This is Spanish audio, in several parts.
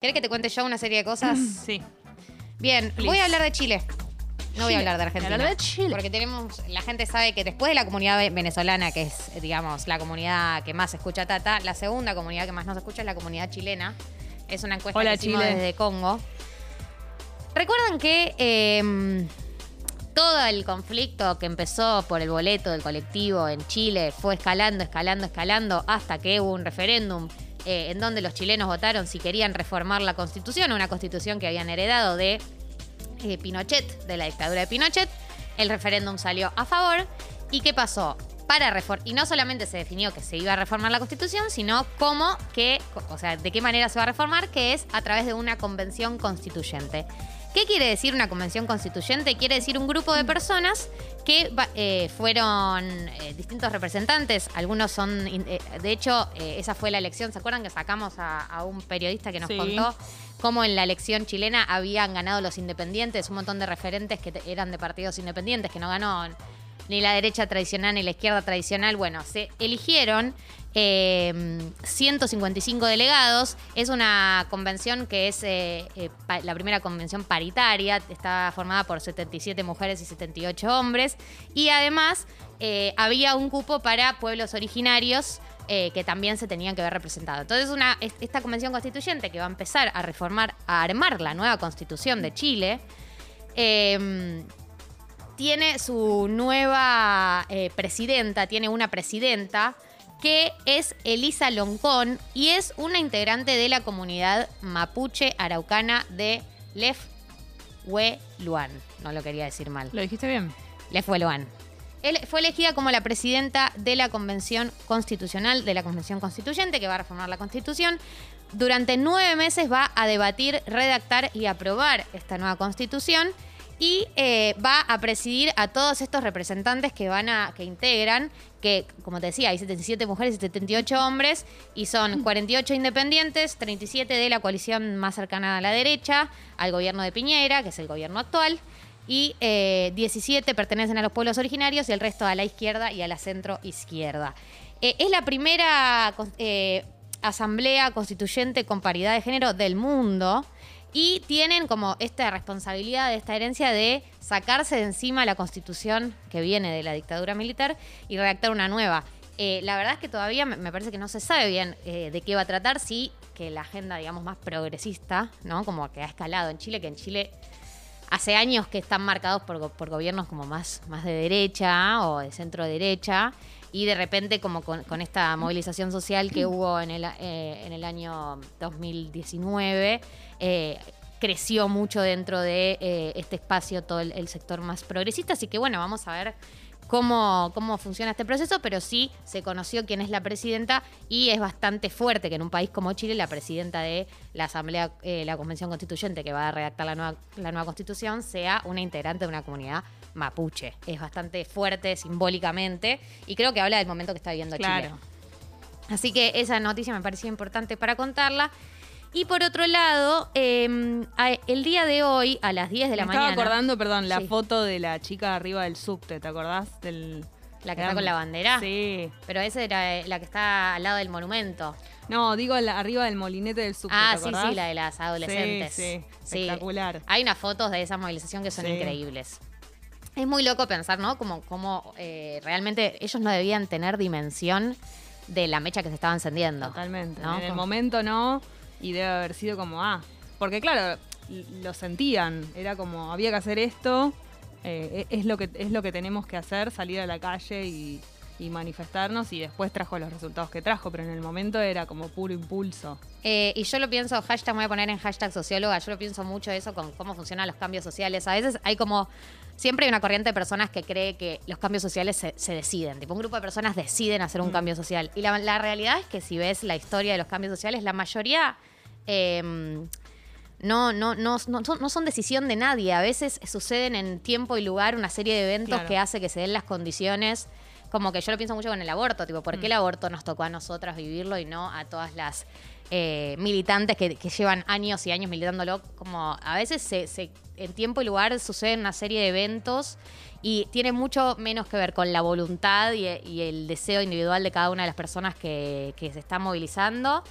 ¿Querés que te cuente yo una serie de cosas? Sí. Bien, Please. voy a hablar de Chile. No voy a hablar de Argentina. Hablar de Chile. Porque tenemos, la gente sabe que después de la comunidad ve- venezolana, que es, digamos, la comunidad que más escucha Tata, la segunda comunidad que más nos escucha es la comunidad chilena. Es una encuesta Hola, que hicimos Chile. desde Congo. ¿Recuerdan que eh, todo el conflicto que empezó por el boleto del colectivo en Chile fue escalando, escalando, escalando hasta que hubo un referéndum eh, en donde los chilenos votaron si querían reformar la constitución, una constitución que habían heredado de eh, Pinochet, de la dictadura de Pinochet. El referéndum salió a favor. ¿Y qué pasó? Para y no solamente se definió que se iba a reformar la constitución, sino cómo que, o sea, de qué manera se va a reformar, que es a través de una convención constituyente. ¿Qué quiere decir una convención constituyente? Quiere decir un grupo de personas que eh, fueron eh, distintos representantes. Algunos son, eh, de hecho, eh, esa fue la elección. ¿Se acuerdan que sacamos a, a un periodista que nos Sí. contó cómo en la elección chilena habían ganado los independientes, un montón de referentes que te- eran de partidos independientes, que no ganó ni la derecha tradicional ni la izquierda tradicional. Bueno, se eligieron eh, 155 delegados. Es una convención que es eh, eh, la primera convención paritaria. Está formada por 77 mujeres y 78 hombres. Y además eh, había un cupo para pueblos originarios eh, que también se tenían que ver representados. Entonces, esta convención constituyente que va a empezar a reformar, a armar la nueva constitución de Chile, eh, tiene su nueva eh, presidenta, tiene una presidenta que es Elisa Loncón y es una integrante de la comunidad mapuche araucana de Lefhueluan. No lo quería decir mal. ¿Lo dijiste bien? Lefhueluan. Él fue elegida como la presidenta de la Convención Constitucional, de la Convención Constituyente, que va a reformar la Constitución. Durante nueve meses va a debatir, redactar y aprobar esta nueva Constitución y eh, va a presidir a todos estos representantes que van a, que integran, que como te decía, hay 77 mujeres y 78 hombres, y son 48 independientes, 37 de la coalición más cercana a la derecha, al gobierno de Piñera, que es el gobierno actual, y eh, 17 pertenecen a los pueblos originarios y el resto a la izquierda y a la centro izquierda. Eh, es la primera eh, asamblea constituyente con paridad de género del mundo y tienen como esta responsabilidad, esta herencia de sacarse de encima la constitución que viene de la dictadura militar y redactar una nueva. Eh, la verdad es que todavía me parece que no se sabe bien eh, de qué va a tratar, sí que la agenda, digamos, más progresista, ¿no? Como que ha escalado en Chile, que en Chile hace años que están marcados por, por gobiernos como más, más de derecha o de centro derecha y de repente como con, con esta movilización social que hubo en el, eh, en el año 2019 eh, creció mucho dentro de eh, este espacio todo el, el sector más progresista. Así que bueno vamos a ver cómo, cómo funciona este proceso, pero sí se conoció quién es la presidenta y es bastante fuerte que en un país como Chile la presidenta de la Asamblea, eh, la Convención Constituyente que va a redactar la nueva, la nueva constitución sea una integrante de una comunidad mapuche. Es bastante fuerte simbólicamente y creo que habla del momento que está viviendo Claro. Chile. Así que esa noticia me parecía importante para contarla. Y por otro lado, eh, a- el día de hoy, a las 10 de la Me mañana. estaba acordando, perdón, la Sí. foto de la chica arriba del subte, ¿te acordás? Del, La que está con la bandera. Sí. Pero esa era eh, la que está al lado del monumento. No, digo la- arriba del molinete del subte, Ah, ¿te sí, sí, la de las adolescentes. Sí, sí, espectacular. Hay unas fotos de esa movilización que son Sí. increíbles. Es muy loco pensar, ¿no? Como, como eh, realmente ellos no debían tener dimensión de la mecha que se estaba encendiendo. Totalmente. ¿no? En el momento no, y debe haber sido como, ah, porque claro, lo sentían, era como, había que hacer esto, eh, e- es, lo que, es lo que tenemos que hacer, salir a la calle y, y manifestarnos, y después trajo los resultados que trajo, pero en el momento era como puro impulso. Eh, y yo lo pienso, hashtag, me voy a poner en hashtag socióloga, yo lo pienso mucho eso con cómo funcionan los cambios sociales. A veces hay como, siempre hay una corriente de personas que cree que los cambios sociales se, se deciden. Tipo, un grupo de personas deciden hacer un Mm. cambio social. Y la, la realidad es que si ves la historia de los cambios sociales, la mayoría... eh, no, no, no, no, son, no son decisión de nadie. A veces suceden en tiempo y lugar una serie de eventos Claro. que hace que se den las condiciones. Como que yo lo pienso mucho con el aborto, tipo, ¿por qué el aborto nos tocó a nosotras vivirlo y no a todas las eh, militantes que, que llevan años y años militándolo? Como a veces se, se- en tiempo y lugar suceden una serie de eventos y tiene mucho menos que ver con la voluntad y, y el deseo individual de cada una de las personas que, que se están movilizando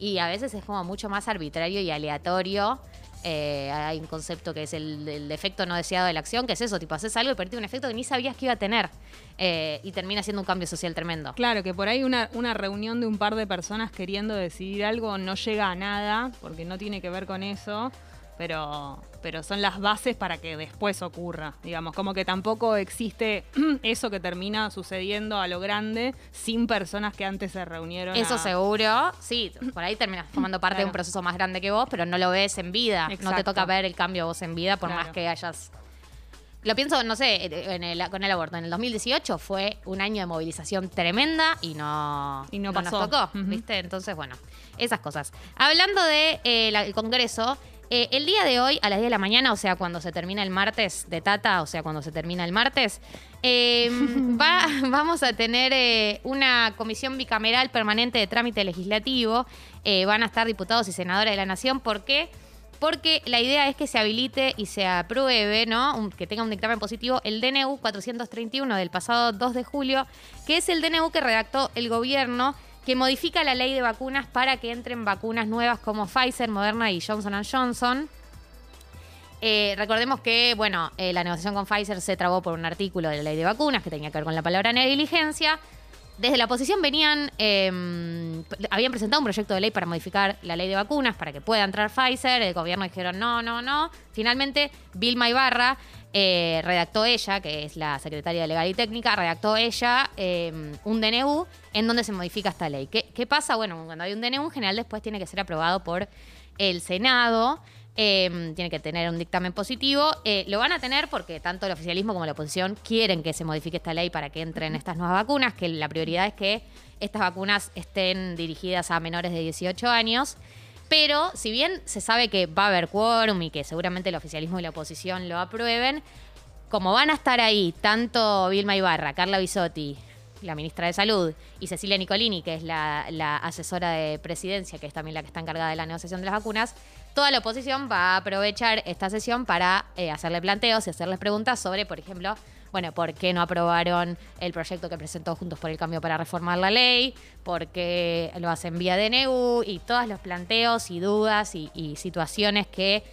y a veces es como mucho más arbitrario y aleatorio. Eh, hay un concepto que es el, el efecto no deseado de la acción, que es eso, tipo, haces algo y perdiste un efecto que ni sabías que iba a tener eh, y termina siendo un cambio social tremendo. Claro, que por ahí una, una reunión de un par de personas queriendo decidir algo no llega a nada, porque no tiene que ver con eso, pero, pero son las bases para que después ocurra, digamos, como que tampoco existe eso que termina sucediendo a lo grande sin personas que antes se reunieron. Eso a- seguro, sí, por ahí terminas formando parte de un proceso más grande que vos, pero no lo ves en vida. No te toca ver el cambio vos en vida, por Claro. más que hayas. Lo pienso, no sé, en el- con el aborto. En el 2018 fue un año de movilización tremenda y no, Y no nos pasó. tocó, Ujú. ¿viste? Entonces, bueno, esas cosas. Hablando del de, eh, la- el Congreso, eh, el día de hoy, a las 10 de la mañana, o sea, cuando se termina el martes de Tata, o sea, cuando se termina el martes, eh, va, vamos a tener eh, una comisión bicameral permanente de trámite legislativo. Eh, van a estar diputados y senadores de la Nación. ¿Por qué? Porque la idea es que se habilite y se apruebe, ¿no? Un- que tenga un dictamen positivo el DNU 431 del pasado 2 de julio, que es el DNU que redactó el gobierno que modifica la ley de vacunas para que entren vacunas nuevas como Pfizer, Moderna y Johnson Johnson. Eh, recordemos que, bueno, eh, la negociación con Pfizer se trabó por un artículo de la ley de vacunas que tenía que ver con la palabra negligencia. Desde la oposición venían, eh, habían presentado un proyecto de ley para modificar la ley de vacunas para que pueda entrar Pfizer. El gobierno dijeron no, no, no. Finalmente, Vilma Ibarra eh, redactó ella, que es la secretaria de Legal y Técnica, redactó ella eh, un DNU en donde se modifica esta ley. ¿Qué, ¿Qué pasa? Bueno, cuando hay un DNU, en general después tiene que ser aprobado por el Senado. Eh, tiene que tener un dictamen positivo. Eh, lo van a tener porque tanto el oficialismo como la oposición quieren que se modifique esta ley para que entren estas nuevas vacunas, que la prioridad es que estas vacunas estén dirigidas a menores de 18 años. Pero si bien se sabe que va a haber quórum y que seguramente el oficialismo y la oposición lo aprueben, como van a estar ahí tanto Vilma Ibarra, Carla Bisotti, la ministra de Salud, y Cecilia Nicolini, que es la, asesora de presidencia, que es también la que está encargada de la negociación de las vacunas, toda la oposición va a aprovechar esta sesión para eh, hacerle planteos y hacerles preguntas sobre, por ejemplo, bueno, ¿por qué no aprobaron el proyecto que presentó Juntos por el Cambio para reformar la ley? ¿Por qué lo hacen vía DNU? Y todos los planteos y dudas y, y situaciones que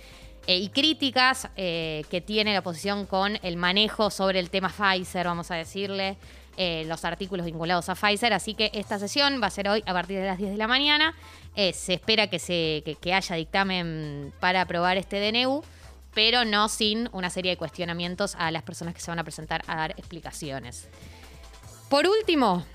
eh, y críticas eh, que tiene la oposición con el manejo sobre el tema Pfizer, vamos a decirle, eh, los artículos vinculados a Pfizer. Así que esta sesión va a ser hoy a partir de las 10 de la mañana. Eh, se espera que, se, que, que haya dictamen para aprobar este DNU, pero no sin una serie de cuestionamientos a las personas que se van a presentar a dar explicaciones. Por último,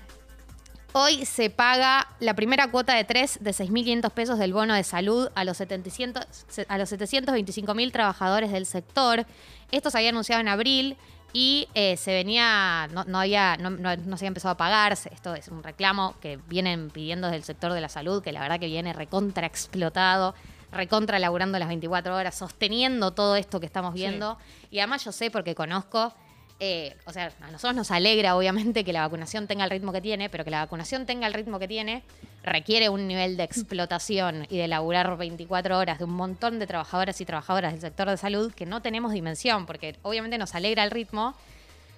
Hoy se paga la primera cuota de 3 de 6.500 pesos del bono de salud a los, 700 a los 725.000 trabajadores del sector. Esto se había anunciado en abril y eh, se venía, no, no había, no, no- no se había empezado a pagar. Esto es un reclamo que vienen pidiendo desde el sector de la salud, que la verdad que viene recontra explotado, recontra laburando las 24 horas, sosteniendo todo esto que estamos viendo. Y además yo sé porque conozco eh, o sea, a nosotros nos alegra obviamente que la vacunación tenga el ritmo que tiene, pero que la vacunación tenga el ritmo que tiene requiere un nivel de explotación y de laburar 24 horas de un montón de trabajadoras y trabajadoras del sector de salud que no tenemos dimensión, porque obviamente nos alegra el ritmo,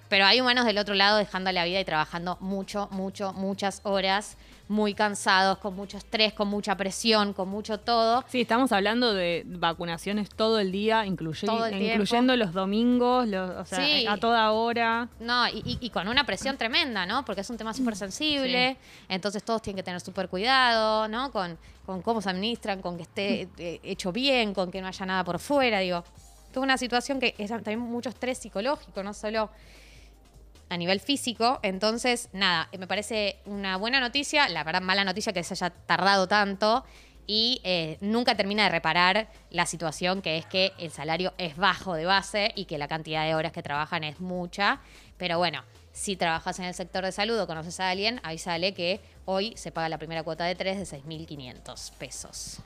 pero hay humanos del otro lado dejando la vida y trabajando mucho, mucho, muchas horas, muy cansados, con mucho estrés, con mucha presión, con mucho todo. Sí, estamos hablando de vacunaciones todo el día, incluye- Todo el incluyendo los domingos, los, o sea, Sí. a toda hora. No, y, y- y con una presión tremenda, ¿no? Porque es un tema súper sensible, entonces todos tienen que tener súper cuidado, ¿no? Con, con cómo se administran, con que esté eh, hecho bien, con que no haya nada por fuera, digo. Toda una situación que es también mucho estrés psicológico, no solo a nivel físico. Entonces, nada, me parece una buena noticia, la verdad mala noticia que se haya tardado tanto y eh, nunca termina de reparar la situación que es que el salario es bajo de base y que la cantidad de horas que trabajan es mucha. Pero bueno, si trabajas en el sector de salud o conoces a alguien, avísale que hoy se paga la primera cuota de 3 de 6.500 pesos.